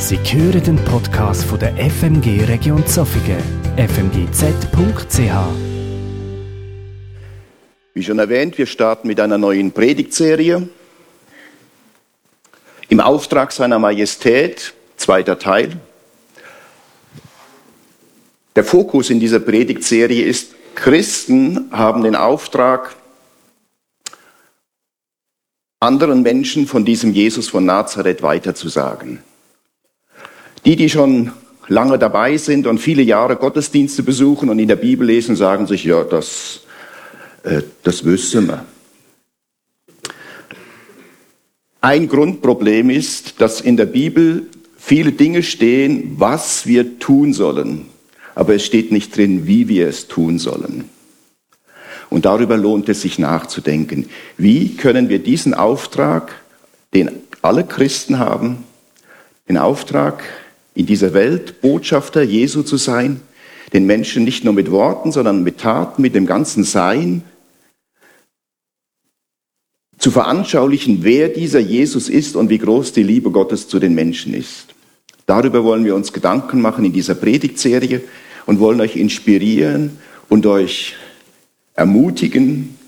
Sie hören den Podcast von der FMG Region Zofingen, fmgz.ch. Wie schon erwähnt, wir starten mit einer neuen Predigtserie. Im Auftrag seiner Majestät, zweiter Teil. Der Fokus in dieser Predigtserie ist, Christen haben den Auftrag, anderen Menschen von diesem Jesus von Nazareth weiterzusagen. Die, die schon lange dabei sind und viele Jahre Gottesdienste besuchen und in der Bibel lesen, sagen sich, ja, das, äh, das wissen wir. Ein Grundproblem ist, dass in der Bibel viele Dinge stehen, was wir tun sollen, aber es steht nicht drin, wie wir es tun sollen. Und darüber lohnt es sich nachzudenken. Wie können wir diesen Auftrag, den alle Christen haben, den Auftrag, in dieser Welt Botschafter Jesu zu sein, den Menschen nicht nur mit Worten, sondern mit Taten, mit dem ganzen Sein, zu veranschaulichen, wer dieser Jesus ist und wie groß die Liebe Gottes zu den Menschen ist. Darüber wollen wir uns Gedanken machen in dieser Predigtserie und wollen euch inspirieren und euch ermutigen,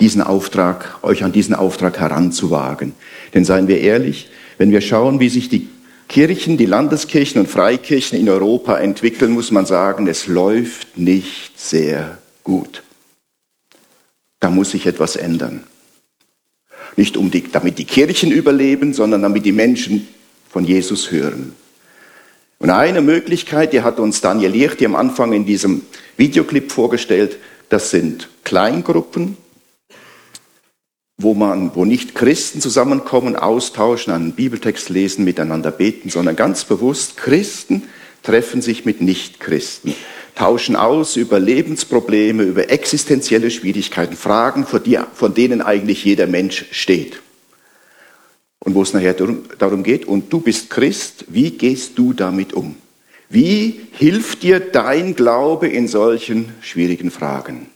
diesen Auftrag, euch an diesen Auftrag heranzuwagen. Denn seien wir ehrlich, wenn wir schauen, wie sich die Kirchen, die Landeskirchen und Freikirchen in Europa entwickeln, muss man sagen, es läuft nicht sehr gut. Da muss sich etwas ändern. Nicht um die, damit die Kirchen überleben, sondern damit die Menschen von Jesus hören. Und eine Möglichkeit, die hat uns Daniel Licht am Anfang in diesem Videoclip vorgestellt, das sind Kleingruppen, wo man, wo nicht Christen zusammenkommen, austauschen, einen Bibeltext lesen, miteinander beten, sondern ganz bewusst Christen treffen sich mit Nichtchristen, tauschen aus über Lebensprobleme, über existenzielle Schwierigkeiten, Fragen, vor, die, von denen eigentlich jeder Mensch steht. Und wo es nachher darum geht, und du bist Christ, wie gehst du damit um? Wie hilft dir dein Glaube in solchen schwierigen Fragen?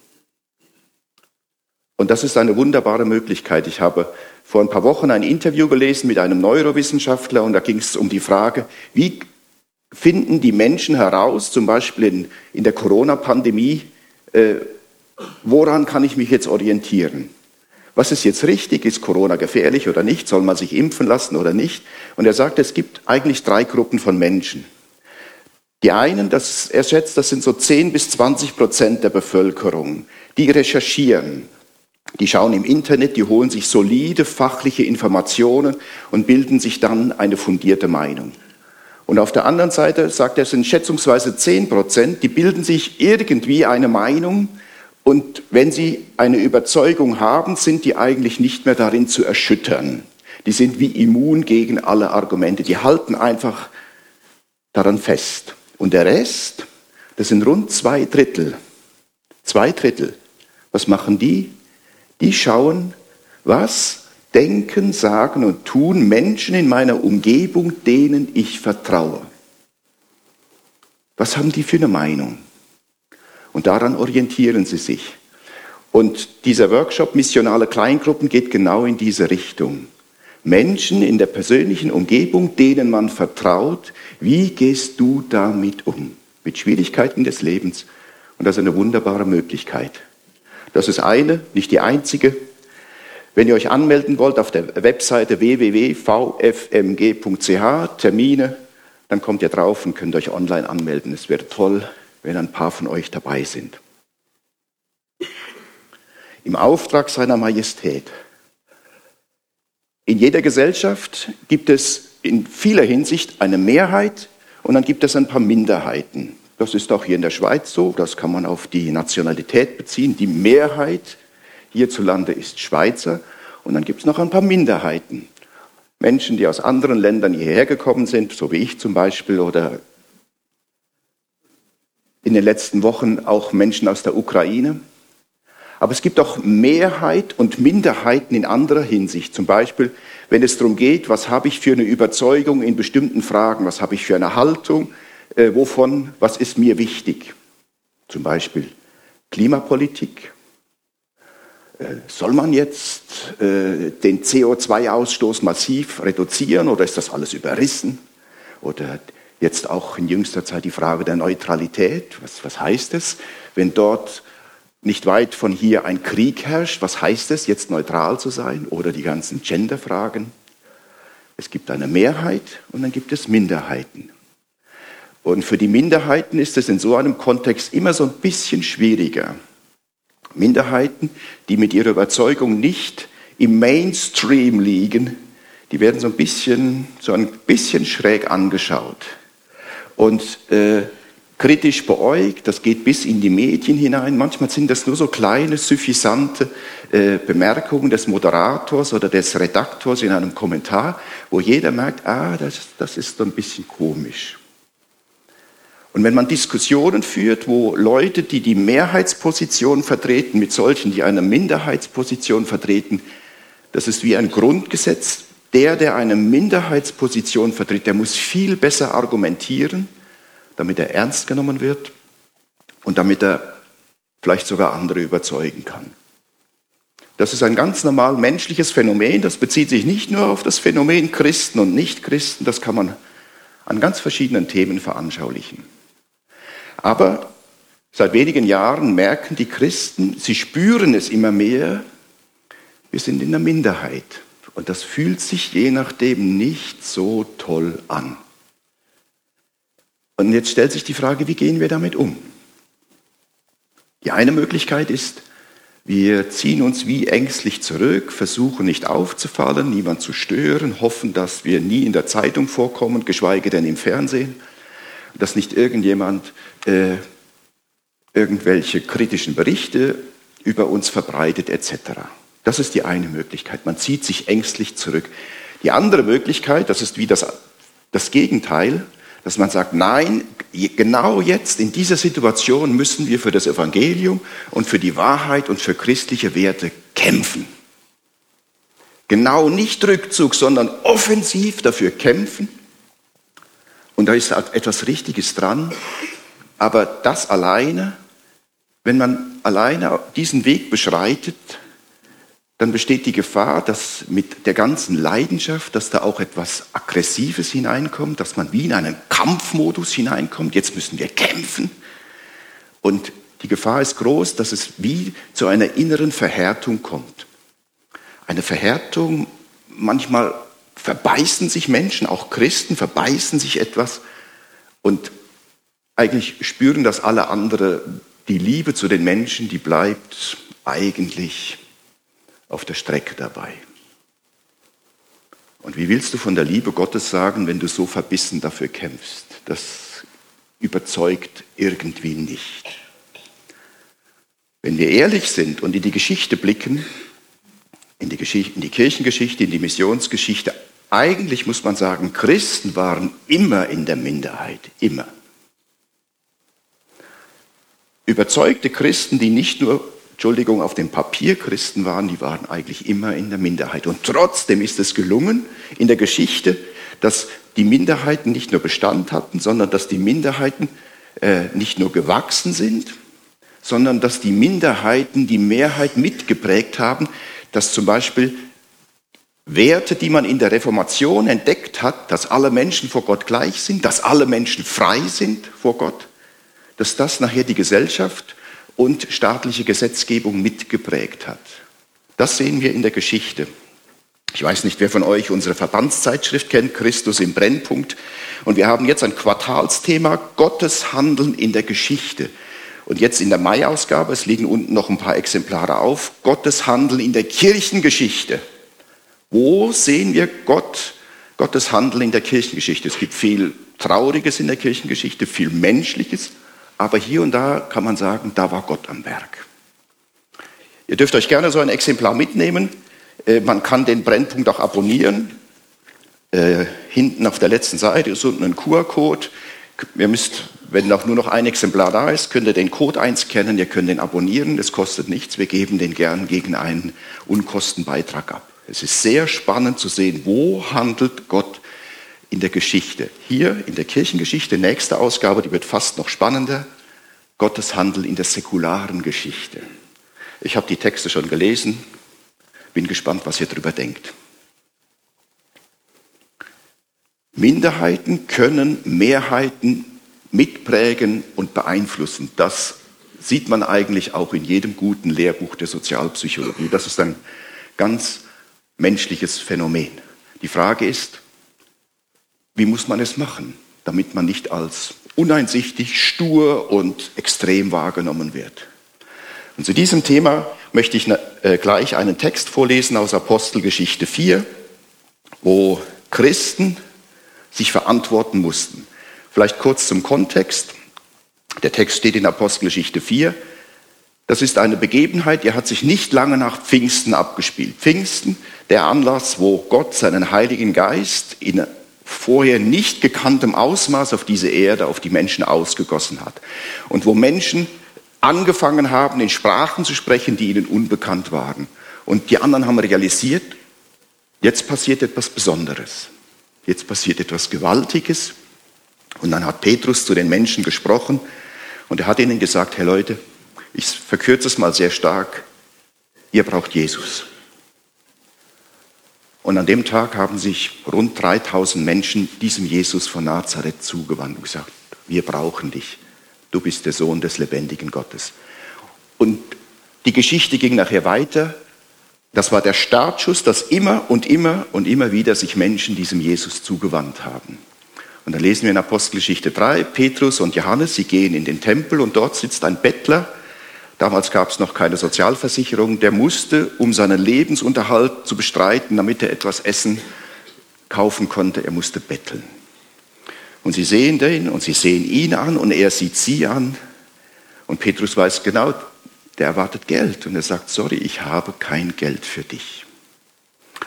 Und das ist eine wunderbare Möglichkeit. Ich habe vor ein paar Wochen ein Interview gelesen mit einem Neurowissenschaftler und da ging es um die Frage, wie finden die Menschen heraus, zum Beispiel in, in der Corona-Pandemie, äh, woran kann ich mich jetzt orientieren? Was ist jetzt richtig? Ist Corona gefährlich oder nicht? Soll man sich impfen lassen oder nicht? Und er sagt, es gibt eigentlich drei Gruppen von Menschen. Die einen, das, er schätzt, das sind so 10 bis 20 Prozent der Bevölkerung, die recherchieren, die schauen im Internet, die holen sich solide fachliche Informationen und bilden sich dann eine fundierte Meinung. Und auf der anderen Seite sagt er, sind schätzungsweise 10 Prozent, die bilden sich irgendwie eine Meinung und wenn sie eine Überzeugung haben, sind die eigentlich nicht mehr darin zu erschüttern. Die sind wie immun gegen alle Argumente, die halten einfach daran fest. Und der Rest, das sind rund zwei Drittel. Zwei Drittel. Was machen die? Die schauen, was denken, sagen und tun Menschen in meiner Umgebung, denen ich vertraue. Was haben die für eine Meinung? Und daran orientieren sie sich. Und dieser Workshop Missionale Kleingruppen geht genau in diese Richtung. Menschen in der persönlichen Umgebung, denen man vertraut, wie gehst du damit um? Mit Schwierigkeiten des Lebens. Und das ist eine wunderbare Möglichkeit. Das ist eine, nicht die einzige. Wenn ihr euch anmelden wollt auf der Webseite www.vfmg.ch, Termine, dann kommt ihr drauf und könnt euch online anmelden. Es wäre toll, wenn ein paar von euch dabei sind. Im Auftrag seiner Majestät in jeder Gesellschaft gibt es in vieler Hinsicht eine Mehrheit und dann gibt es ein paar Minderheiten. Das ist auch hier in der Schweiz so, das kann man auf die Nationalität beziehen. Die Mehrheit hierzulande ist Schweizer und dann gibt es noch ein paar Minderheiten. Menschen, die aus anderen Ländern hierher gekommen sind, so wie ich zum Beispiel, oder in den letzten Wochen auch Menschen aus der Ukraine. Aber es gibt auch Mehrheit und Minderheiten in anderer Hinsicht. Zum Beispiel, wenn es darum geht, was habe ich für eine Überzeugung in bestimmten Fragen, was habe ich für eine Haltung, äh, wovon, was ist mir wichtig. Zum Beispiel Klimapolitik, äh, soll man jetzt äh, den CO2-Ausstoß massiv reduzieren oder ist das alles überrissen? Oder jetzt auch in jüngster Zeit die Frage der Neutralität. Was, was heißt es, wenn dort nicht weit von hier ein Krieg herrscht? Was heißt es, jetzt neutral zu sein? Oder die ganzen Gender-Fragen. Es gibt eine Mehrheit und dann gibt es Minderheiten. Und für die Minderheiten ist es in so einem Kontext immer so ein bisschen schwieriger. Minderheiten, die mit ihrer Überzeugung nicht im Mainstream liegen, die werden so ein bisschen, so ein bisschen schräg angeschaut und äh, kritisch beäugt. Das geht bis in die Medien hinein. Manchmal sind das nur so kleine, suffisante äh, Bemerkungen des Moderators oder des Redaktors in einem Kommentar, wo jeder merkt, ah, das, das ist so ein bisschen komisch. Und wenn man Diskussionen führt, wo Leute, die die Mehrheitsposition vertreten, mit solchen, die eine Minderheitsposition vertreten, das ist wie ein Grundgesetz. Der, der eine Minderheitsposition vertritt, der muss viel besser argumentieren, damit er ernst genommen wird und damit er vielleicht sogar andere überzeugen kann. Das ist ein ganz normal menschliches Phänomen. Das bezieht sich nicht nur auf das Phänomen Christen und Nichtchristen. Das kann man an ganz verschiedenen Themen veranschaulichen. Aber seit wenigen Jahren merken die Christen, sie spüren es immer mehr, wir sind in der Minderheit. Und das fühlt sich je nachdem nicht so toll an. Und jetzt stellt sich die Frage, wie gehen wir damit um? Die eine Möglichkeit ist, wir ziehen uns wie ängstlich zurück, versuchen nicht aufzufallen, niemand zu stören, hoffen, dass wir nie in der Zeitung vorkommen, geschweige denn im Fernsehen dass nicht irgendjemand äh, irgendwelche kritischen Berichte über uns verbreitet etc. Das ist die eine Möglichkeit. Man zieht sich ängstlich zurück. Die andere Möglichkeit, das ist wie das, das Gegenteil, dass man sagt, nein, genau jetzt in dieser Situation müssen wir für das Evangelium und für die Wahrheit und für christliche Werte kämpfen. Genau nicht Rückzug, sondern offensiv dafür kämpfen und da ist etwas Richtiges dran. Aber das alleine, wenn man alleine diesen Weg beschreitet, dann besteht die Gefahr, dass mit der ganzen Leidenschaft, dass da auch etwas Aggressives hineinkommt, dass man wie in einen Kampfmodus hineinkommt. Jetzt müssen wir kämpfen. Und die Gefahr ist groß, dass es wie zu einer inneren Verhärtung kommt. Eine Verhärtung manchmal verbeißen sich Menschen, auch Christen verbeißen sich etwas und eigentlich spüren das alle andere. Die Liebe zu den Menschen, die bleibt eigentlich auf der Strecke dabei. Und wie willst du von der Liebe Gottes sagen, wenn du so verbissen dafür kämpfst? Das überzeugt irgendwie nicht. Wenn wir ehrlich sind und in die Geschichte blicken, in die, Geschichte, in die Kirchengeschichte, in die Missionsgeschichte, eigentlich muss man sagen, Christen waren immer in der Minderheit, immer. Überzeugte Christen, die nicht nur, Entschuldigung, auf dem Papier Christen waren, die waren eigentlich immer in der Minderheit. Und trotzdem ist es gelungen in der Geschichte, dass die Minderheiten nicht nur Bestand hatten, sondern dass die Minderheiten äh, nicht nur gewachsen sind, sondern dass die Minderheiten die Mehrheit mitgeprägt haben, dass zum Beispiel Werte, die man in der Reformation entdeckt hat, dass alle Menschen vor Gott gleich sind, dass alle Menschen frei sind vor Gott, dass das nachher die Gesellschaft und staatliche Gesetzgebung mitgeprägt hat. Das sehen wir in der Geschichte. Ich weiß nicht, wer von euch unsere Verbandszeitschrift kennt, Christus im Brennpunkt. Und wir haben jetzt ein Quartalsthema, Gottes Handeln in der Geschichte. Und jetzt in der Mai-Ausgabe, es liegen unten noch ein paar Exemplare auf, Gottes Handeln in der Kirchengeschichte. Wo sehen wir Gott, Gottes Handeln in der Kirchengeschichte? Es gibt viel Trauriges in der Kirchengeschichte, viel Menschliches, aber hier und da kann man sagen, da war Gott am Werk. Ihr dürft euch gerne so ein Exemplar mitnehmen. Äh, man kann den Brennpunkt auch abonnieren. Äh, hinten auf der letzten Seite ist unten ein QR-Code. Ihr müsst, wenn auch nur noch ein Exemplar da ist, könnt ihr den Code einscannen, ihr könnt den abonnieren, das kostet nichts, wir geben den gern gegen einen Unkostenbeitrag ab. Es ist sehr spannend zu sehen, wo handelt Gott in der Geschichte. Hier in der Kirchengeschichte, nächste Ausgabe, die wird fast noch spannender. Gottes Handel in der säkularen Geschichte. Ich habe die Texte schon gelesen, bin gespannt, was ihr darüber denkt. Minderheiten können Mehrheiten mitprägen und beeinflussen. Das sieht man eigentlich auch in jedem guten Lehrbuch der Sozialpsychologie. Das ist ein ganz menschliches Phänomen. Die Frage ist, wie muss man es machen, damit man nicht als uneinsichtig, stur und extrem wahrgenommen wird. Und zu diesem Thema möchte ich äh, gleich einen Text vorlesen aus Apostelgeschichte 4, wo Christen sich verantworten mussten. Vielleicht kurz zum Kontext. Der Text steht in Apostelgeschichte 4. Das ist eine Begebenheit, die hat sich nicht lange nach Pfingsten abgespielt. Pfingsten, der Anlass, wo Gott seinen Heiligen Geist in vorher nicht gekanntem Ausmaß auf diese Erde, auf die Menschen ausgegossen hat. Und wo Menschen angefangen haben, in Sprachen zu sprechen, die ihnen unbekannt waren. Und die anderen haben realisiert, jetzt passiert etwas Besonderes. Jetzt passiert etwas Gewaltiges. Und dann hat Petrus zu den Menschen gesprochen und er hat ihnen gesagt, hey Leute, ich verkürze es mal sehr stark, ihr braucht Jesus. Und an dem Tag haben sich rund 3000 Menschen diesem Jesus von Nazareth zugewandt und gesagt, wir brauchen dich. Du bist der Sohn des lebendigen Gottes. Und die Geschichte ging nachher weiter. Das war der Startschuss, dass immer und immer und immer wieder sich Menschen diesem Jesus zugewandt haben. Und dann lesen wir in Apostelgeschichte 3, Petrus und Johannes, sie gehen in den Tempel und dort sitzt ein Bettler Damals gab es noch keine Sozialversicherung. Der musste, um seinen Lebensunterhalt zu bestreiten, damit er etwas Essen kaufen konnte, er musste betteln. Und sie sehen den und sie sehen ihn an und er sieht sie an. Und Petrus weiß genau, der erwartet Geld. Und er sagt, sorry, ich habe kein Geld für dich.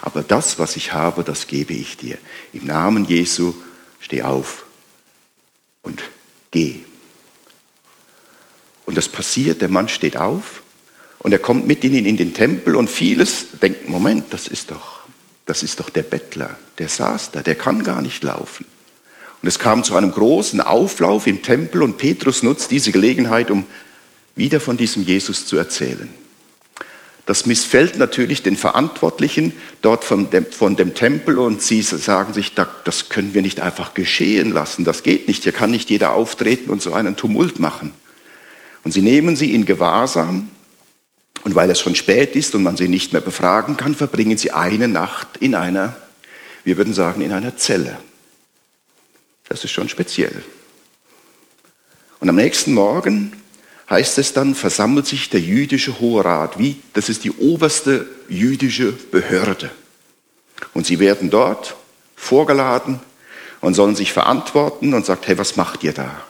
Aber das, was ich habe, das gebe ich dir. Im Namen Jesu steh auf und geh. Und das passiert, der Mann steht auf und er kommt mit ihnen in den Tempel und vieles denkt, Moment, das ist doch, das ist doch der Bettler, der saß da, der kann gar nicht laufen. Und es kam zu einem großen Auflauf im Tempel und Petrus nutzt diese Gelegenheit, um wieder von diesem Jesus zu erzählen. Das missfällt natürlich den Verantwortlichen dort von dem, von dem Tempel und sie sagen sich, das können wir nicht einfach geschehen lassen, das geht nicht, hier kann nicht jeder auftreten und so einen Tumult machen. Und sie nehmen sie in Gewahrsam und weil es schon spät ist und man sie nicht mehr befragen kann, verbringen sie eine Nacht in einer, wir würden sagen, in einer Zelle. Das ist schon speziell. Und am nächsten Morgen heißt es dann, versammelt sich der jüdische Hohe Rat, wie, das ist die oberste jüdische Behörde. Und sie werden dort vorgeladen und sollen sich verantworten und sagt, hey, was macht ihr da?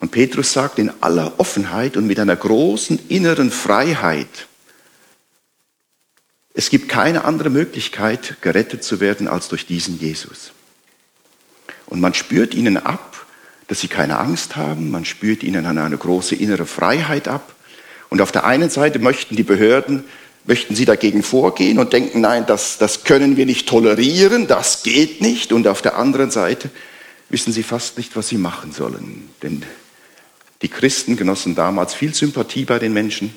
Und Petrus sagt in aller Offenheit und mit einer großen inneren Freiheit, es gibt keine andere Möglichkeit, gerettet zu werden, als durch diesen Jesus. Und man spürt ihnen ab, dass sie keine Angst haben, man spürt ihnen eine große innere Freiheit ab. Und auf der einen Seite möchten die Behörden, möchten sie dagegen vorgehen und denken, nein, das, das können wir nicht tolerieren, das geht nicht. Und auf der anderen Seite wissen sie fast nicht, was sie machen sollen. Denn die Christen genossen damals viel Sympathie bei den Menschen.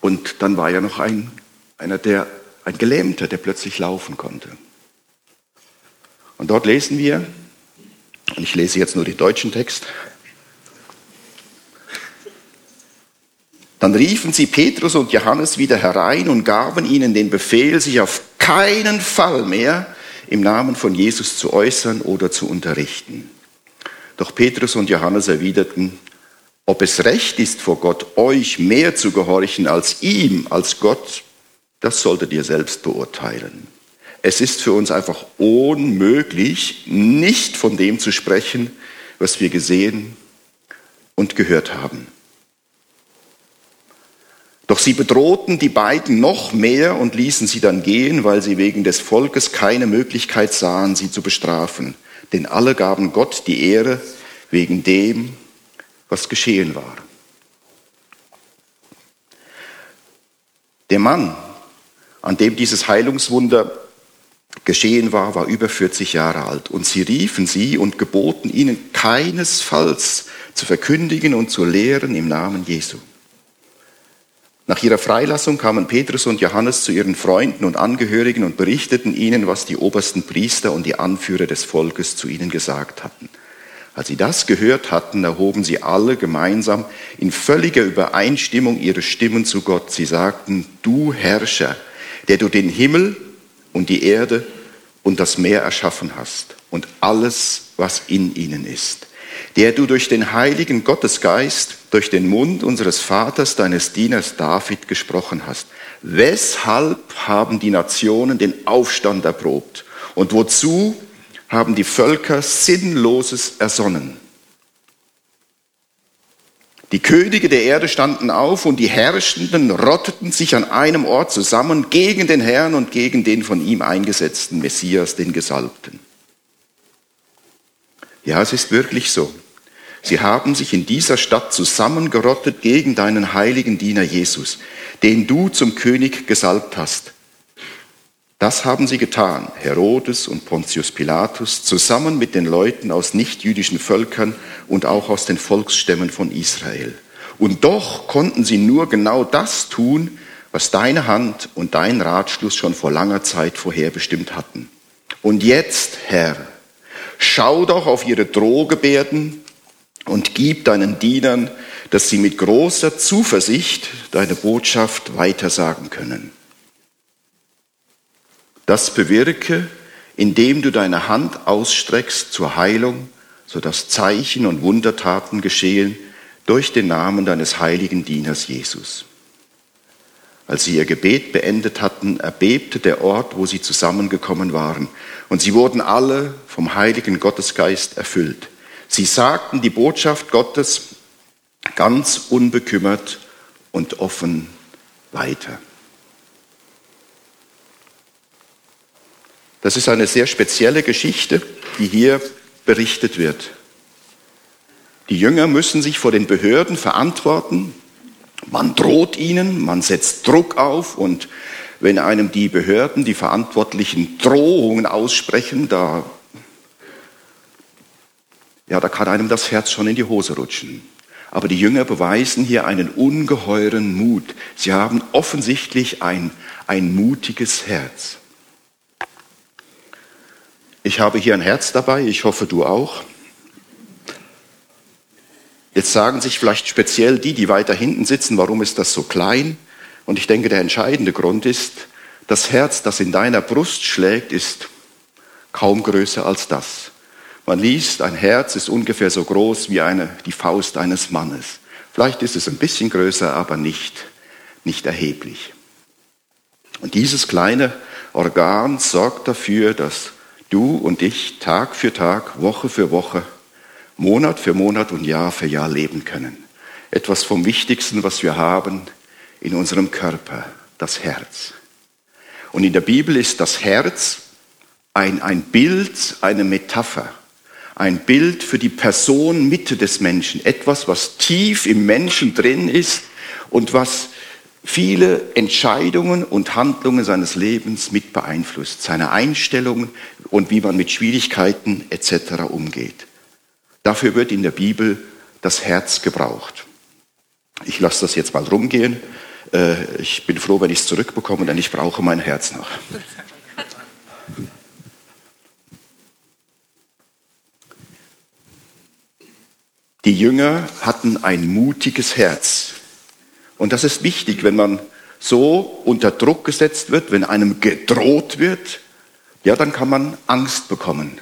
Und dann war ja noch ein, einer, der, ein Gelähmter, der plötzlich laufen konnte. Und dort lesen wir, und ich lese jetzt nur den deutschen Text, Dann riefen sie Petrus und Johannes wieder herein und gaben ihnen den Befehl, sich auf keinen Fall mehr im Namen von Jesus zu äußern oder zu unterrichten. Doch Petrus und Johannes erwiderten, ob es recht ist vor Gott, euch mehr zu gehorchen als ihm, als Gott, das solltet ihr selbst beurteilen. Es ist für uns einfach unmöglich, nicht von dem zu sprechen, was wir gesehen und gehört haben. Doch sie bedrohten die beiden noch mehr und ließen sie dann gehen, weil sie wegen des Volkes keine Möglichkeit sahen, sie zu bestrafen denn alle gaben Gott die Ehre wegen dem, was geschehen war. Der Mann, an dem dieses Heilungswunder geschehen war, war über 40 Jahre alt. Und sie riefen sie und geboten ihnen keinesfalls zu verkündigen und zu lehren im Namen Jesu. Nach ihrer Freilassung kamen Petrus und Johannes zu ihren Freunden und Angehörigen und berichteten ihnen, was die obersten Priester und die Anführer des Volkes zu ihnen gesagt hatten. Als sie das gehört hatten, erhoben sie alle gemeinsam in völliger Übereinstimmung ihre Stimmen zu Gott. Sie sagten, du Herrscher, der du den Himmel und die Erde und das Meer erschaffen hast und alles, was in ihnen ist der du durch den heiligen Gottesgeist, durch den Mund unseres Vaters, deines Dieners David gesprochen hast. Weshalb haben die Nationen den Aufstand erprobt? Und wozu haben die Völker Sinnloses ersonnen? Die Könige der Erde standen auf und die Herrschenden rotteten sich an einem Ort zusammen gegen den Herrn und gegen den von ihm eingesetzten Messias, den Gesalbten. Ja, es ist wirklich so. Sie haben sich in dieser Stadt zusammengerottet gegen deinen heiligen Diener Jesus, den du zum König gesalbt hast. Das haben sie getan, Herodes und Pontius Pilatus, zusammen mit den Leuten aus nichtjüdischen Völkern und auch aus den Volksstämmen von Israel. Und doch konnten sie nur genau das tun, was deine Hand und dein Ratschluss schon vor langer Zeit vorherbestimmt hatten. Und jetzt, Herr, schau doch auf ihre Drohgebärden und gib deinen Dienern, dass sie mit großer Zuversicht deine Botschaft weitersagen können. Das bewirke, indem du deine Hand ausstreckst zur Heilung, sodass Zeichen und Wundertaten geschehen durch den Namen deines heiligen Dieners Jesus. Als sie ihr Gebet beendet hatten, erbebte der Ort, wo sie zusammengekommen waren, und sie wurden alle vom heiligen Gottesgeist erfüllt. Sie sagten die Botschaft Gottes ganz unbekümmert und offen weiter. Das ist eine sehr spezielle Geschichte, die hier berichtet wird. Die Jünger müssen sich vor den Behörden verantworten. Man droht ihnen, man setzt Druck auf und wenn einem die Behörden, die Verantwortlichen Drohungen aussprechen, da ja, da kann einem das Herz schon in die Hose rutschen. Aber die Jünger beweisen hier einen ungeheuren Mut. Sie haben offensichtlich ein, ein mutiges Herz. Ich habe hier ein Herz dabei, ich hoffe du auch. Jetzt sagen sich vielleicht speziell die, die weiter hinten sitzen, warum ist das so klein? Und ich denke, der entscheidende Grund ist, das Herz, das in deiner Brust schlägt, ist kaum größer als das. Man liest, ein Herz ist ungefähr so groß wie eine, die Faust eines Mannes. Vielleicht ist es ein bisschen größer, aber nicht, nicht erheblich. Und dieses kleine Organ sorgt dafür, dass du und ich Tag für Tag, Woche für Woche, Monat für Monat und Jahr für Jahr leben können. Etwas vom Wichtigsten, was wir haben in unserem Körper, das Herz. Und in der Bibel ist das Herz ein, ein Bild, eine Metapher ein Bild für die Person Mitte des Menschen, etwas, was tief im Menschen drin ist und was viele Entscheidungen und Handlungen seines Lebens mit beeinflusst, seine Einstellungen und wie man mit Schwierigkeiten etc. umgeht. Dafür wird in der Bibel das Herz gebraucht. Ich lasse das jetzt mal rumgehen. Äh, ich bin froh, wenn ich es zurückbekomme, denn ich brauche mein Herz noch. Die Jünger hatten ein mutiges Herz. Und das ist wichtig, wenn man so unter Druck gesetzt wird, wenn einem gedroht wird, ja, dann kann man Angst bekommen.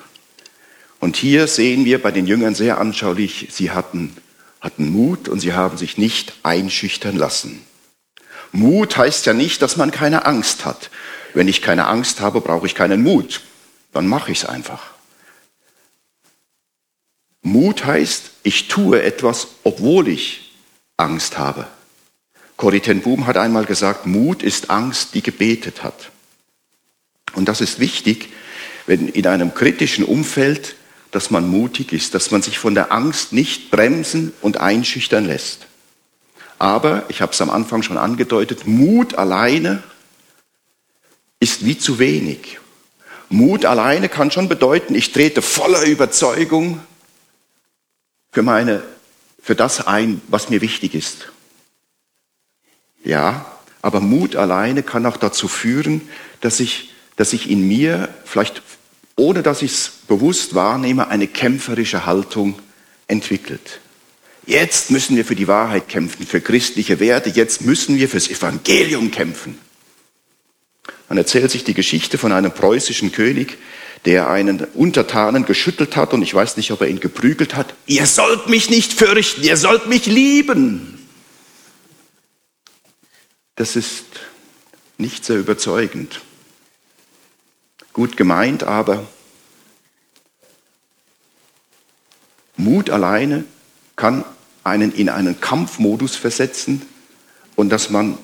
Und hier sehen wir bei den Jüngern sehr anschaulich, sie hatten, hatten Mut und sie haben sich nicht einschüchtern lassen. Mut heißt ja nicht, dass man keine Angst hat. Wenn ich keine Angst habe, brauche ich keinen Mut. Dann mache ich es einfach. Mut heißt, ich tue etwas, obwohl ich Angst habe. Corrie ten Boom hat einmal gesagt, Mut ist Angst, die gebetet hat. Und das ist wichtig, wenn in einem kritischen Umfeld, dass man mutig ist, dass man sich von der Angst nicht bremsen und einschüchtern lässt. Aber, ich habe es am Anfang schon angedeutet, Mut alleine ist wie zu wenig. Mut alleine kann schon bedeuten, ich trete voller Überzeugung für meine, für das ein, was mir wichtig ist. Ja, aber Mut alleine kann auch dazu führen, dass ich, dass ich in mir, vielleicht ohne dass ich es bewusst wahrnehme, eine kämpferische Haltung entwickelt. Jetzt müssen wir für die Wahrheit kämpfen, für christliche Werte, jetzt müssen wir fürs Evangelium kämpfen. Man erzählt sich die Geschichte von einem preußischen König, der einen Untertanen geschüttelt hat und ich weiß nicht, ob er ihn geprügelt hat. Ihr sollt mich nicht fürchten, ihr sollt mich lieben. Das ist nicht sehr überzeugend. Gut gemeint, aber Mut alleine kann einen in einen Kampfmodus versetzen und dass man,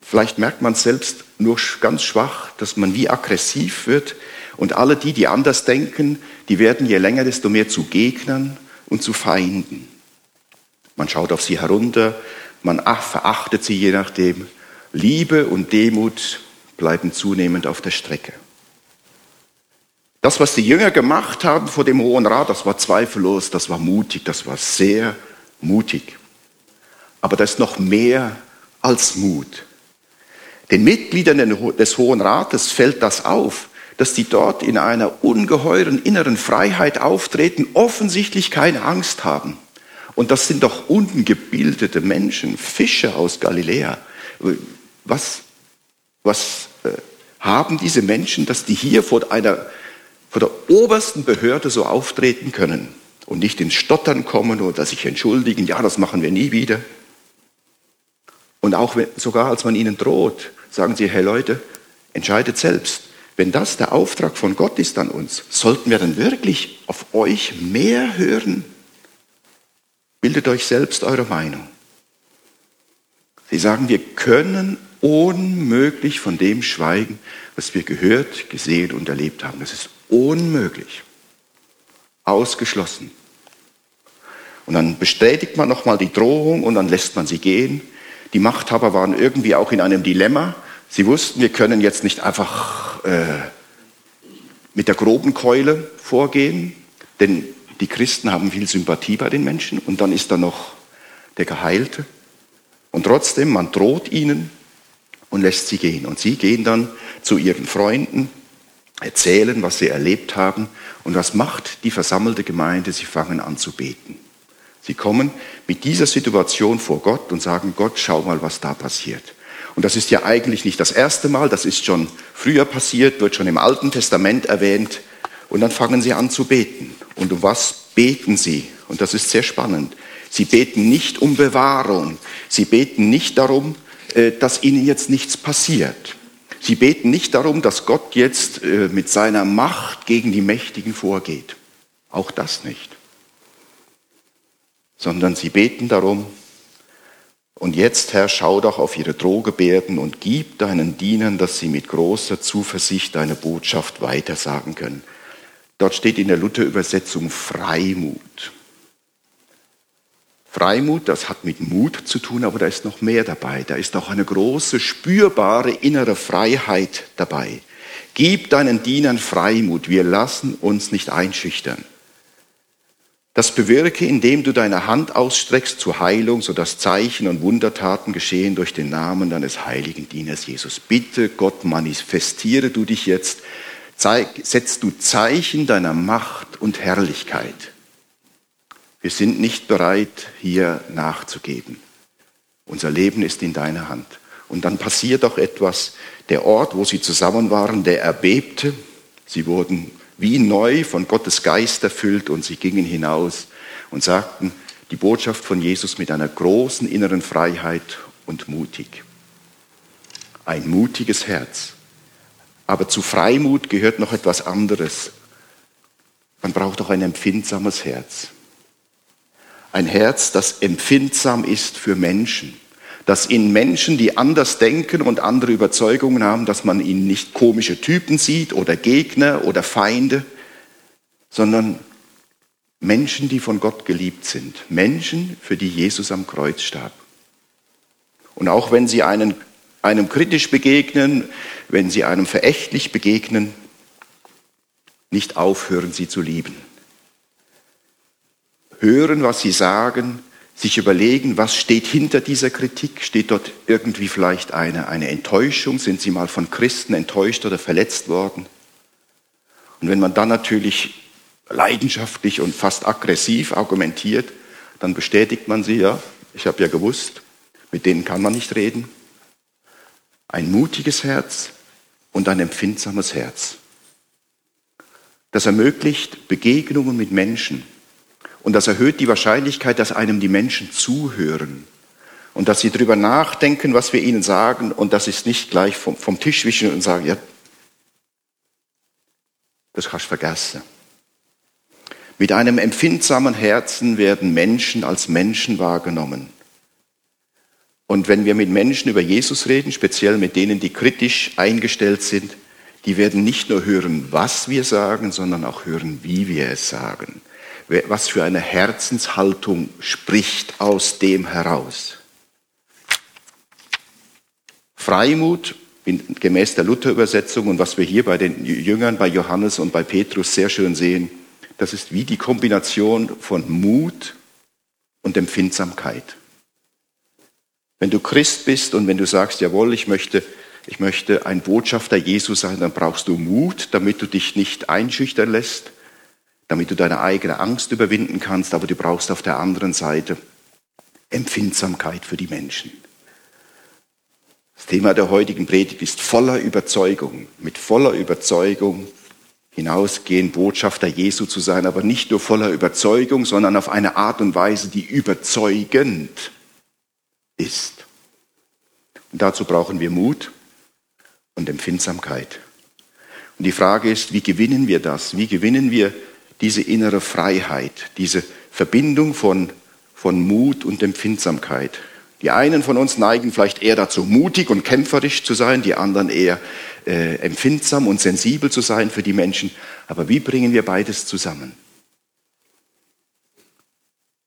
vielleicht merkt man selbst nur ganz schwach, dass man wie aggressiv wird und alle die, die anders denken, die werden je länger, desto mehr zu Gegnern und zu Feinden. Man schaut auf sie herunter, man verachtet sie je nachdem. Liebe und Demut bleiben zunehmend auf der Strecke. Das, was die Jünger gemacht haben vor dem Hohen Rat, das war zweifellos, das war mutig, das war sehr mutig. Aber das ist noch mehr als Mut. Den Mitgliedern des Hohen Rates fällt das auf, dass die dort in einer ungeheuren inneren Freiheit auftreten, offensichtlich keine Angst haben. Und das sind doch ungebildete Menschen, Fische aus Galiläa. Was, was äh, haben diese Menschen, dass die hier vor einer vor der obersten Behörde so auftreten können und nicht ins Stottern kommen oder sich entschuldigen, ja, das machen wir nie wieder. Und auch wenn, sogar als man ihnen droht, sagen sie, hey Leute, entscheidet selbst. Wenn das der Auftrag von Gott ist an uns, sollten wir dann wirklich auf euch mehr hören? Bildet euch selbst eure Meinung. Sie sagen, wir können unmöglich von dem schweigen, was wir gehört, gesehen und erlebt haben. Das ist unmöglich. Ausgeschlossen. Und dann bestätigt man nochmal die Drohung und dann lässt man sie gehen. Die Machthaber waren irgendwie auch in einem Dilemma. Sie wussten, wir können jetzt nicht einfach äh, mit der groben Keule vorgehen, denn die Christen haben viel Sympathie bei den Menschen und dann ist da noch der Geheilte. Und trotzdem, man droht ihnen und lässt sie gehen. Und sie gehen dann zu ihren Freunden, erzählen, was sie erlebt haben. Und was macht die versammelte Gemeinde? Sie fangen an zu beten. Sie kommen mit dieser Situation vor Gott und sagen, Gott, schau mal, was da passiert. Und das ist ja eigentlich nicht das erste Mal, das ist schon früher passiert, wird schon im Alten Testament erwähnt. Und dann fangen sie an zu beten. Und um was beten sie? Und das ist sehr spannend. Sie beten nicht um Bewahrung. Sie beten nicht darum, äh, dass ihnen jetzt nichts passiert. Sie beten nicht darum, dass Gott jetzt äh, mit seiner Macht gegen die Mächtigen vorgeht. Auch das nicht. Sondern sie beten darum, und jetzt, Herr, schau doch auf ihre Drohgebärden und gib deinen Dienern, dass sie mit großer Zuversicht deine Botschaft weitersagen können. Dort steht in der Luther-Übersetzung Freimut. Freimut, das hat mit Mut zu tun, aber da ist noch mehr dabei. Da ist auch eine große, spürbare innere Freiheit dabei. Gib deinen Dienern Freimut, wir lassen uns nicht einschüchtern. Das bewirke, indem du deine Hand ausstreckst zur Heilung, sodass Zeichen und Wundertaten geschehen durch den Namen deines heiligen Dieners Jesus. Bitte, Gott, manifestiere du dich jetzt, zeig, setz du Zeichen deiner Macht und Herrlichkeit. Wir sind nicht bereit, hier nachzugeben. Unser Leben ist in deiner Hand. Und dann passiert auch etwas. Der Ort, wo sie zusammen waren, der erbebte. Sie wurden wie neu von Gottes Geist erfüllt und sie gingen hinaus und sagten die Botschaft von Jesus mit einer großen inneren Freiheit und mutig. Ein mutiges Herz. Aber zu Freimut gehört noch etwas anderes. Man braucht auch ein empfindsames Herz. Ein Herz, das empfindsam ist für Menschen. Dass in Menschen, die anders denken und andere Überzeugungen haben, dass man ihnen nicht komische Typen sieht oder Gegner oder Feinde, sondern Menschen, die von Gott geliebt sind. Menschen, für die Jesus am Kreuz starb. Und auch wenn sie einen, einem kritisch begegnen, wenn sie einem verächtlich begegnen, nicht aufhören, sie zu lieben hören, was sie sagen, sich überlegen, was steht hinter dieser Kritik? Steht dort irgendwie vielleicht eine, eine Enttäuschung? Sind sie mal von Christen enttäuscht oder verletzt worden? Und wenn man dann natürlich leidenschaftlich und fast aggressiv argumentiert, dann bestätigt man sie, ja, ich habe ja gewusst, mit denen kann man nicht reden. Ein mutiges Herz und ein empfindsames Herz. Das ermöglicht Begegnungen mit Menschen und das erhöht die Wahrscheinlichkeit, dass einem die Menschen zuhören und dass sie darüber nachdenken, was wir ihnen sagen und dass sie es nicht gleich vom, vom Tisch wischen und sagen, ja, das kannst du vergessen. Mit einem empfindsamen Herzen werden Menschen als Menschen wahrgenommen. Und wenn wir mit Menschen über Jesus reden, speziell mit denen, die kritisch eingestellt sind, die werden nicht nur hören, was wir sagen, sondern auch hören, wie wir es sagen. Was für eine Herzenshaltung spricht aus dem heraus. Freimut, gemäß der Luther-Übersetzung und was wir hier bei den Jüngern, bei Johannes und bei Petrus sehr schön sehen, das ist wie die Kombination von Mut und Empfindsamkeit. Wenn du Christ bist und wenn du sagst, jawohl, ich möchte, ich möchte ein Botschafter Jesu sein, dann brauchst du Mut, damit du dich nicht einschüchtern lässt, damit du deine eigene Angst überwinden kannst, aber du brauchst auf der anderen Seite Empfindsamkeit für die Menschen. Das Thema der heutigen Predigt ist voller Überzeugung, mit voller Überzeugung hinausgehen, Botschafter Jesu zu sein, aber nicht nur voller Überzeugung, sondern auf eine Art und Weise, die überzeugend ist. Und dazu brauchen wir Mut und Empfindsamkeit. Und die Frage ist, wie gewinnen wir das? Wie gewinnen wir diese innere Freiheit, diese Verbindung von, von Mut und Empfindsamkeit? Die einen von uns neigen vielleicht eher dazu, mutig und kämpferisch zu sein, die anderen eher äh, empfindsam und sensibel zu sein für die Menschen. Aber wie bringen wir beides zusammen?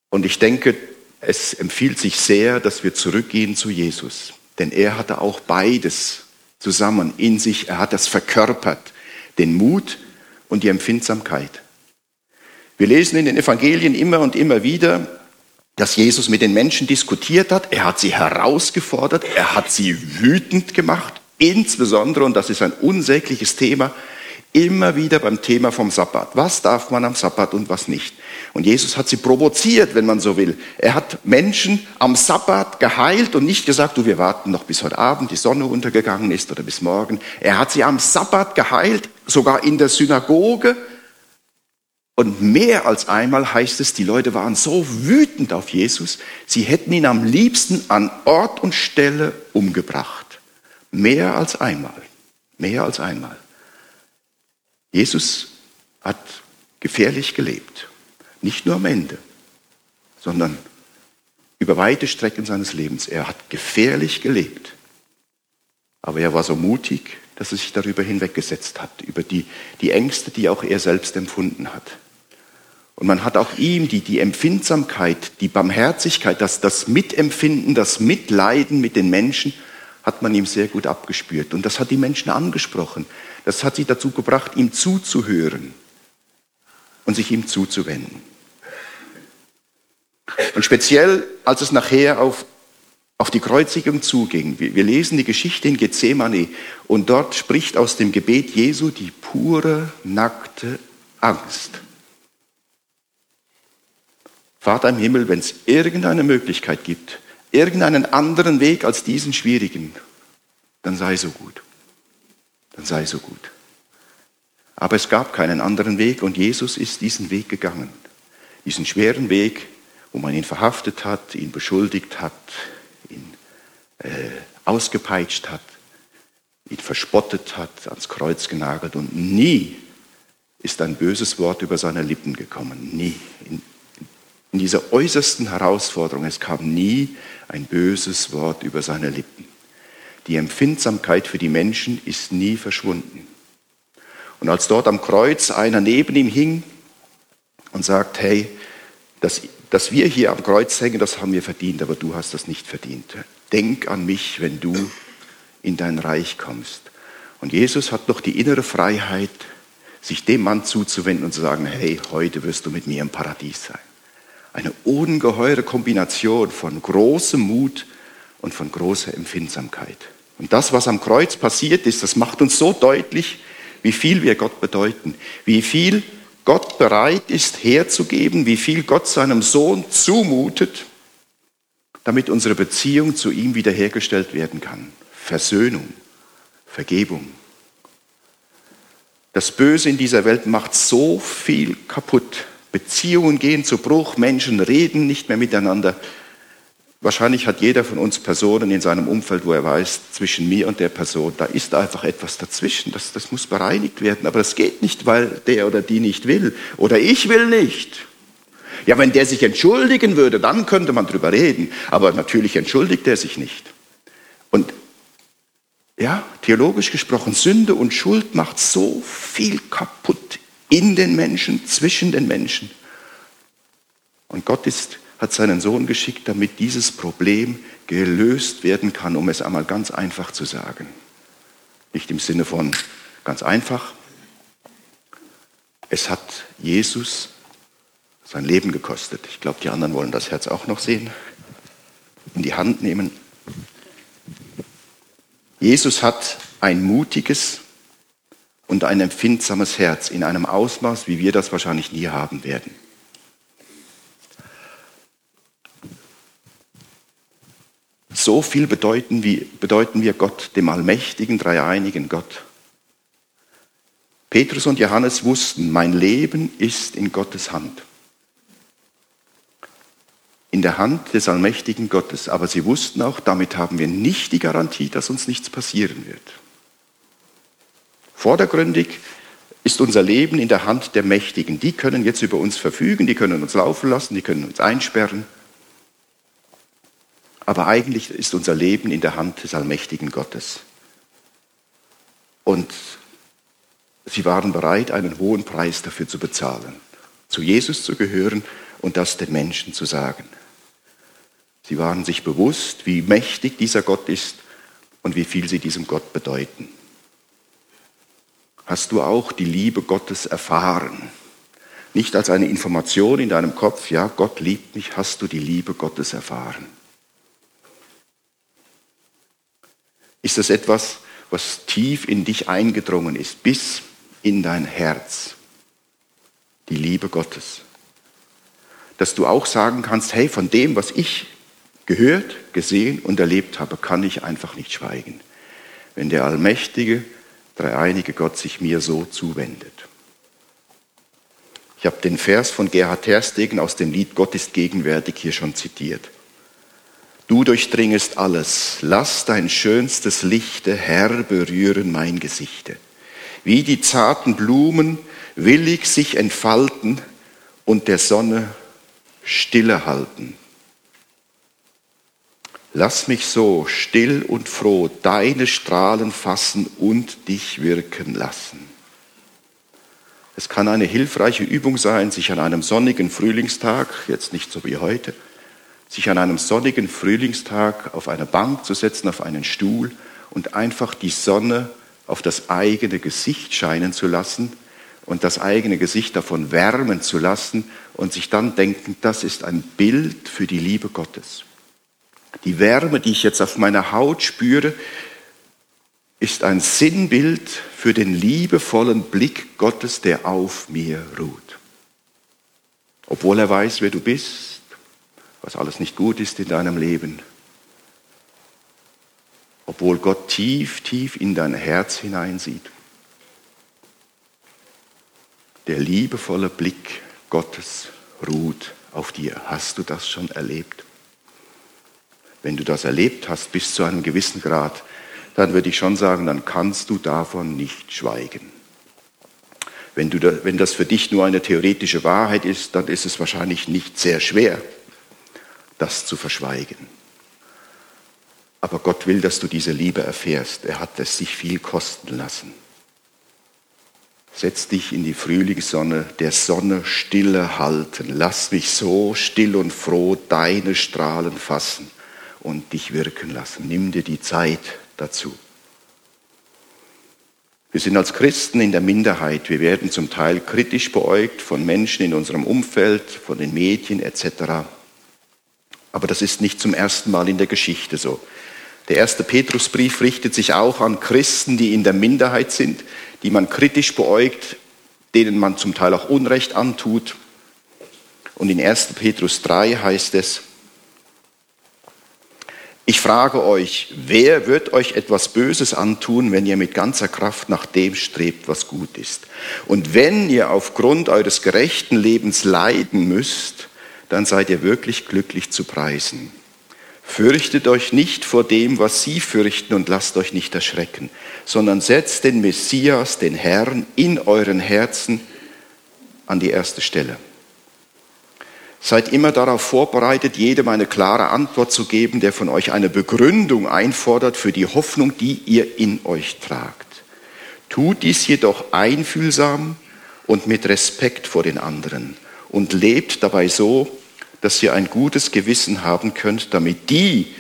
Und ich denke, es empfiehlt sich sehr, dass wir zurückgehen zu Jesus. Denn er hatte auch beides zusammen in sich. Er hat das verkörpert. Den Mut und die Empfindsamkeit. Wir lesen in den Evangelien immer und immer wieder, dass Jesus mit den Menschen diskutiert hat. Er hat sie herausgefordert. Er hat sie wütend gemacht. Insbesondere, und das ist ein unsägliches Thema, immer wieder beim Thema vom Sabbat. Was darf man am Sabbat und was nicht? Und Jesus hat sie provoziert, wenn man so will. Er hat Menschen am Sabbat geheilt und nicht gesagt, du, wir warten noch bis heute Abend, die Sonne untergegangen ist oder bis morgen. Er hat sie am Sabbat geheilt, sogar in der Synagoge. Und mehr als einmal heißt es, die Leute waren so wütend auf Jesus, sie hätten ihn am liebsten an Ort und Stelle umgebracht. Mehr als einmal. Mehr als einmal. Jesus hat gefährlich gelebt. Nicht nur am Ende, sondern über weite Strecken seines Lebens. Er hat gefährlich gelebt. Aber er war so mutig, dass er sich darüber hinweggesetzt hat, über die, die Ängste, die auch er selbst empfunden hat. Und man hat auch ihm die, die Empfindsamkeit, die Barmherzigkeit, das, das Mitempfinden, das Mitleiden mit den Menschen, hat man ihm sehr gut abgespürt. Und das hat die Menschen angesprochen. Das hat sie dazu gebracht, ihm zuzuhören und sich ihm zuzuwenden. Und speziell, als es nachher auf, auf die Kreuzigung zuging, wir, wir lesen die Geschichte in Gethsemane und dort spricht aus dem Gebet Jesu die pure, nackte Angst. Vater im Himmel, wenn es irgendeine Möglichkeit gibt, irgendeinen anderen Weg als diesen schwierigen, dann sei so gut. Dann sei so gut. Aber es gab keinen anderen Weg und Jesus ist diesen Weg gegangen. Diesen schweren Weg, wo man ihn verhaftet hat, ihn beschuldigt hat, ihn äh, ausgepeitscht hat, ihn verspottet hat, ans Kreuz genagelt und nie ist ein böses Wort über seine Lippen gekommen. Nie. In, in dieser äußersten Herausforderung, es kam nie ein böses Wort über seine Lippen. Die Empfindsamkeit für die Menschen ist nie verschwunden. Und als dort am Kreuz einer neben ihm hing und sagt, hey, dass, dass wir hier am Kreuz hängen, das haben wir verdient, aber du hast das nicht verdient. Denk an mich, wenn du in dein Reich kommst. Und Jesus hat noch die innere Freiheit, sich dem Mann zuzuwenden und zu sagen, hey, heute wirst du mit mir im Paradies sein. Eine ungeheure Kombination von großem Mut und von großer Empfindsamkeit. Und das, was am Kreuz passiert ist, das macht uns so deutlich, wie viel wir Gott bedeuten, wie viel Gott bereit ist herzugeben, wie viel Gott seinem Sohn zumutet, damit unsere Beziehung zu ihm wiederhergestellt werden kann. Versöhnung, Vergebung. Das Böse in dieser Welt macht so viel kaputt. Beziehungen gehen zu Bruch, Menschen reden nicht mehr miteinander. Wahrscheinlich hat jeder von uns Personen in seinem Umfeld, wo er weiß, zwischen mir und der Person, da ist einfach etwas dazwischen. Das, das muss bereinigt werden. Aber das geht nicht, weil der oder die nicht will. Oder ich will nicht. Ja, wenn der sich entschuldigen würde, dann könnte man drüber reden. Aber natürlich entschuldigt er sich nicht. Und ja, theologisch gesprochen, Sünde und Schuld macht so viel kaputt in den Menschen, zwischen den Menschen. Und Gott ist hat seinen Sohn geschickt, damit dieses Problem gelöst werden kann, um es einmal ganz einfach zu sagen. Nicht im Sinne von ganz einfach. Es hat Jesus sein Leben gekostet. Ich glaube, die anderen wollen das Herz auch noch sehen. In die Hand nehmen. Jesus hat ein mutiges und ein empfindsames Herz in einem Ausmaß, wie wir das wahrscheinlich nie haben werden. So viel bedeuten wir, bedeuten wir Gott, dem allmächtigen, dreieinigen Gott. Petrus und Johannes wussten, mein Leben ist in Gottes Hand. In der Hand des allmächtigen Gottes. Aber sie wussten auch, damit haben wir nicht die Garantie, dass uns nichts passieren wird. Vordergründig ist unser Leben in der Hand der Mächtigen. Die können jetzt über uns verfügen, die können uns laufen lassen, die können uns einsperren. Aber eigentlich ist unser Leben in der Hand des allmächtigen Gottes. Und sie waren bereit, einen hohen Preis dafür zu bezahlen, zu Jesus zu gehören und das den Menschen zu sagen. Sie waren sich bewusst, wie mächtig dieser Gott ist und wie viel sie diesem Gott bedeuten. Hast du auch die Liebe Gottes erfahren? Nicht als eine Information in deinem Kopf, ja, Gott liebt mich, hast du die Liebe Gottes erfahren? ist das etwas, was tief in dich eingedrungen ist, bis in dein Herz. Die Liebe Gottes. Dass du auch sagen kannst, hey, von dem, was ich gehört, gesehen und erlebt habe, kann ich einfach nicht schweigen. Wenn der allmächtige, dreieinige Gott sich mir so zuwendet. Ich habe den Vers von Gerhard Terstegen aus dem Lied Gott ist gegenwärtig hier schon zitiert. Du durchdringest alles, lass dein schönstes Lichte, Herr, berühren mein Gesichte. Wie die zarten Blumen willig sich entfalten und der Sonne stille halten. Lass mich so still und froh deine Strahlen fassen und dich wirken lassen. Es kann eine hilfreiche Übung sein, sich an einem sonnigen Frühlingstag, jetzt nicht so wie heute, sich an einem sonnigen Frühlingstag auf eine Bank zu setzen, auf einen Stuhl und einfach die Sonne auf das eigene Gesicht scheinen zu lassen und das eigene Gesicht davon wärmen zu lassen und sich dann denken, das ist ein Bild für die Liebe Gottes. Die Wärme, die ich jetzt auf meiner Haut spüre, ist ein Sinnbild für den liebevollen Blick Gottes, der auf mir ruht. Obwohl er weiß, wer du bist, was alles nicht gut ist in deinem Leben. Obwohl Gott tief, tief in dein Herz hineinsieht. Der liebevolle Blick Gottes ruht auf dir. Hast du das schon erlebt? Wenn du das erlebt hast bis zu einem gewissen Grad, dann würde ich schon sagen, dann kannst du davon nicht schweigen. Wenn, du da, wenn das für dich nur eine theoretische Wahrheit ist, dann ist es wahrscheinlich nicht sehr schwer, das zu verschweigen. Aber Gott will, dass du diese Liebe erfährst. Er hat es sich viel kosten lassen. Setz dich in die Frühlingssonne, der Sonne stille halten. Lass mich so still und froh deine Strahlen fassen und dich wirken lassen. Nimm dir die Zeit dazu. Wir sind als Christen in der Minderheit. Wir werden zum Teil kritisch beäugt von Menschen in unserem Umfeld, von den Medien etc. Aber das ist nicht zum ersten Mal in der Geschichte so. Der erste Petrusbrief richtet sich auch an Christen, die in der Minderheit sind, die man kritisch beäugt, denen man zum Teil auch Unrecht antut. Und in 1. Petrus 3 heißt es, ich frage euch, wer wird euch etwas Böses antun, wenn ihr mit ganzer Kraft nach dem strebt, was gut ist? Und wenn ihr aufgrund eures gerechten Lebens leiden müsst, dann seid ihr wirklich glücklich zu preisen. Fürchtet euch nicht vor dem, was sie fürchten und lasst euch nicht erschrecken, sondern setzt den Messias, den Herrn, in euren Herzen an die erste Stelle. Seid immer darauf vorbereitet, jedem eine klare Antwort zu geben, der von euch eine Begründung einfordert für die Hoffnung, die ihr in euch tragt. Tut dies jedoch einfühlsam und mit Respekt vor den anderen und lebt dabei so, dass ihr ein gutes Gewissen haben könnt, damit die,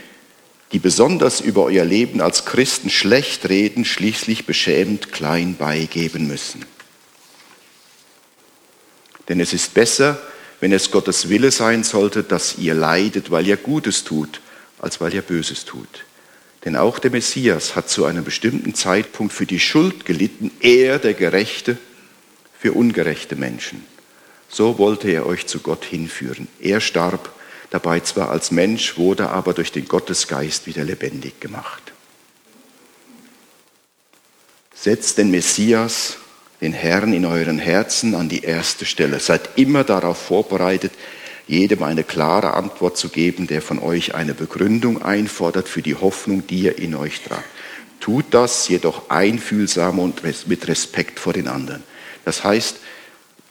die besonders über euer Leben als Christen schlecht reden, schließlich beschämend klein beigeben müssen. Denn es ist besser, wenn es Gottes Wille sein sollte, dass ihr leidet, weil ihr Gutes tut, als weil ihr Böses tut. Denn auch der Messias hat zu einem bestimmten Zeitpunkt für die Schuld gelitten, er, der Gerechte, für ungerechte Menschen. So wollte er euch zu Gott hinführen. Er starb dabei zwar als Mensch, wurde aber durch den Gottesgeist wieder lebendig gemacht. Setzt den Messias den Herrn in euren Herzen an die erste Stelle. Seid immer darauf vorbereitet, jedem eine klare Antwort zu geben, der von euch eine Begründung einfordert für die Hoffnung, die ihr in euch tragt. Tut das jedoch einfühlsam und mit Respekt vor den anderen. Das heißt,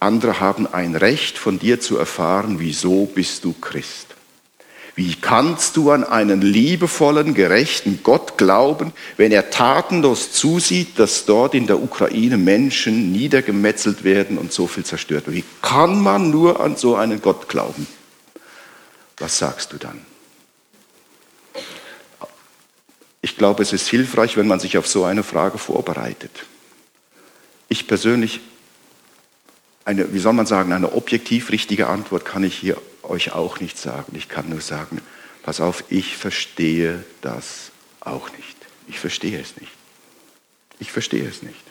andere haben ein Recht von dir zu erfahren, wieso bist du Christ. Wie kannst du an einen liebevollen, gerechten Gott glauben, wenn er tatenlos zusieht, dass dort in der Ukraine Menschen niedergemetzelt werden und so viel zerstört wird? Wie kann man nur an so einen Gott glauben? Was sagst du dann? Ich glaube, es ist hilfreich, wenn man sich auf so eine Frage vorbereitet. Ich persönlich, eine, wie soll man sagen, eine objektiv richtige Antwort kann ich hier euch auch nicht sagen. Ich kann nur sagen, pass auf, ich verstehe das auch nicht. Ich verstehe es nicht. Ich verstehe es nicht.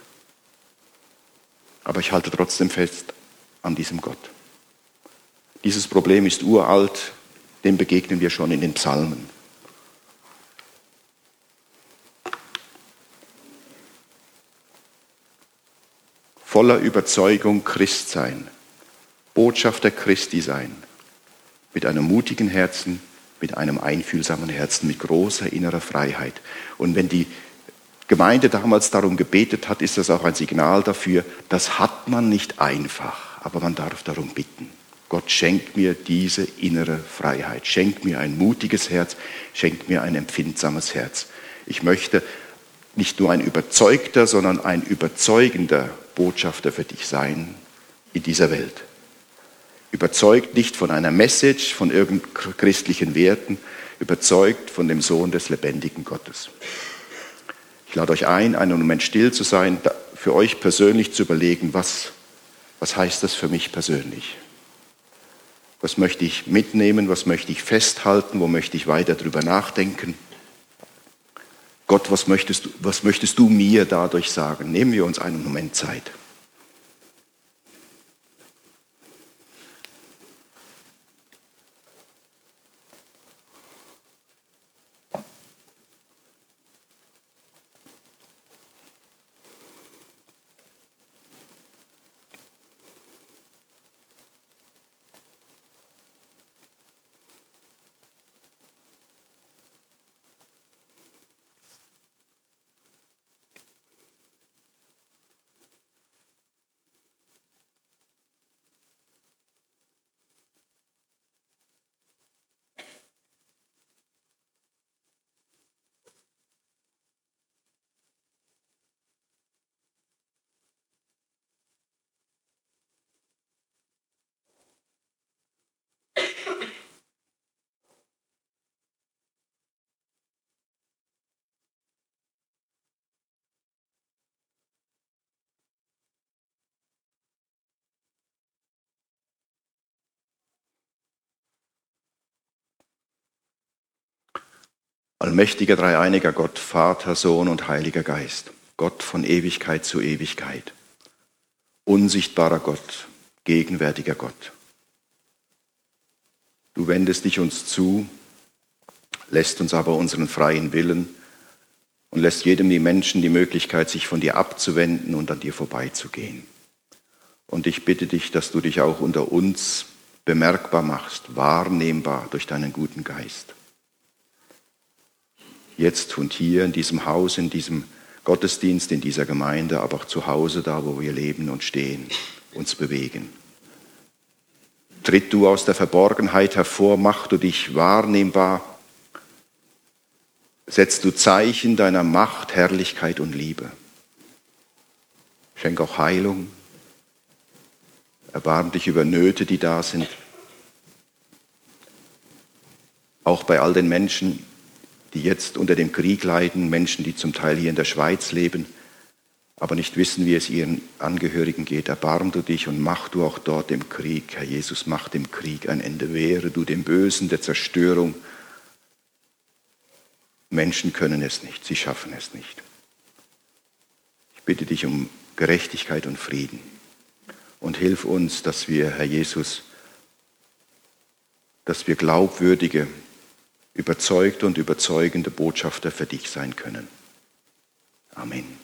Aber ich halte trotzdem fest an diesem Gott. Dieses Problem ist uralt, dem begegnen wir schon in den Psalmen. Voller Überzeugung Christ sein, Botschafter Christi sein, mit einem mutigen Herzen, mit einem einfühlsamen Herzen, mit großer innerer Freiheit. Und wenn die Gemeinde damals darum gebetet hat, ist das auch ein Signal dafür, das hat man nicht einfach, aber man darf darum bitten. Gott schenkt mir diese innere Freiheit, schenkt mir ein mutiges Herz, schenkt mir ein empfindsames Herz. Ich möchte nicht nur ein überzeugter, sondern ein überzeugender Botschafter für dich sein in dieser Welt überzeugt nicht von einer Message, von irgendeinen christlichen Werten, überzeugt von dem Sohn des lebendigen Gottes. Ich lade euch ein, einen Moment still zu sein, für euch persönlich zu überlegen, was, was heißt das für mich persönlich? Was möchte ich mitnehmen? Was möchte ich festhalten? Wo möchte ich weiter drüber nachdenken? Gott, was möchtest, du, was möchtest du mir dadurch sagen? Nehmen wir uns einen Moment Zeit. Allmächtiger dreieiniger Gott, Vater, Sohn und Heiliger Geist, Gott von Ewigkeit zu Ewigkeit, unsichtbarer Gott, gegenwärtiger Gott. Du wendest dich uns zu, lässt uns aber unseren freien Willen und lässt jedem die Menschen die Möglichkeit, sich von dir abzuwenden und an dir vorbeizugehen. Und ich bitte dich, dass du dich auch unter uns bemerkbar machst, wahrnehmbar durch deinen guten Geist jetzt und hier in diesem Haus, in diesem Gottesdienst, in dieser Gemeinde, aber auch zu Hause, da wo wir leben und stehen, uns bewegen. Tritt du aus der Verborgenheit hervor, mach du dich wahrnehmbar, setzt du Zeichen deiner Macht, Herrlichkeit und Liebe. Schenk auch Heilung, erbarm dich über Nöte, die da sind. Auch bei all den Menschen, die jetzt unter dem Krieg leiden, Menschen, die zum Teil hier in der Schweiz leben, aber nicht wissen, wie es ihren Angehörigen geht. Erbarm du dich und mach du auch dort dem Krieg, Herr Jesus, mach dem Krieg ein Ende. Wehre du dem Bösen, der Zerstörung. Menschen können es nicht, sie schaffen es nicht. Ich bitte dich um Gerechtigkeit und Frieden und hilf uns, dass wir, Herr Jesus, dass wir glaubwürdige überzeugte und überzeugende Botschafter für dich sein können. Amen.